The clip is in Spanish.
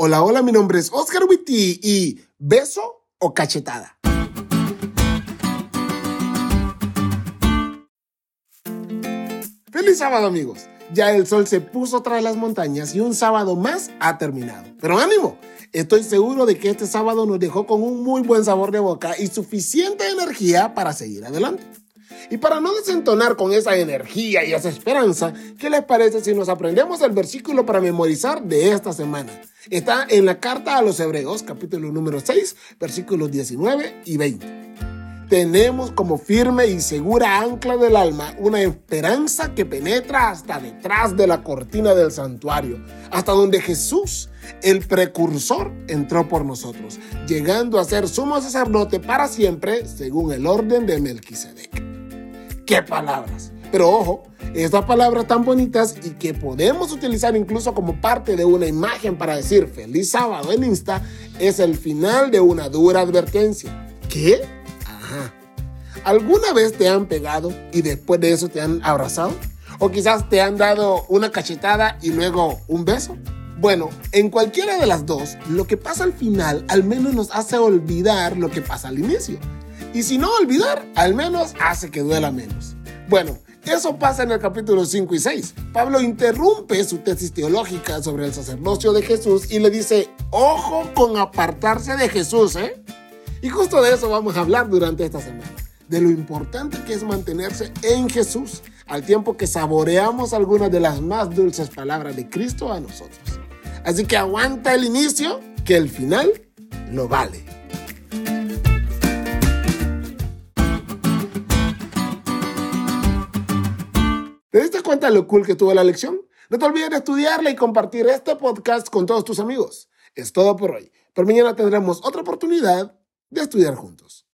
Hola, hola, mi nombre es Oscar Witty y beso o cachetada. Feliz sábado amigos. Ya el sol se puso tras las montañas y un sábado más ha terminado. Pero ánimo, estoy seguro de que este sábado nos dejó con un muy buen sabor de boca y suficiente energía para seguir adelante. Y para no desentonar con esa energía y esa esperanza, ¿qué les parece si nos aprendemos el versículo para memorizar de esta semana? Está en la carta a los Hebreos, capítulo número 6, versículos 19 y 20 tenemos como firme y segura ancla del alma una esperanza que penetra hasta detrás de la cortina del santuario, hasta donde Jesús, el precursor, entró por nosotros, llegando a ser sumo sacerdote para siempre según el orden de Melquisedec. ¡Qué palabras! Pero ojo, estas palabras tan bonitas y que podemos utilizar incluso como parte de una imagen para decir feliz sábado en Insta, es el final de una dura advertencia. ¿Qué? Ajá. ¿Alguna vez te han pegado y después de eso te han abrazado? ¿O quizás te han dado una cachetada y luego un beso? Bueno, en cualquiera de las dos, lo que pasa al final al menos nos hace olvidar lo que pasa al inicio. Y si no olvidar, al menos hace que duela menos. Bueno, eso pasa en el capítulo 5 y 6. Pablo interrumpe su tesis teológica sobre el sacerdocio de Jesús y le dice, ojo con apartarse de Jesús, ¿eh? Y justo de eso vamos a hablar durante esta semana, de lo importante que es mantenerse en Jesús, al tiempo que saboreamos algunas de las más dulces palabras de Cristo a nosotros. Así que aguanta el inicio, que el final lo vale. ¿Te diste cuenta de lo cool que tuvo la lección? No te olvides de estudiarla y compartir este podcast con todos tus amigos. Es todo por hoy, pero mañana tendremos otra oportunidad de estudiar juntos.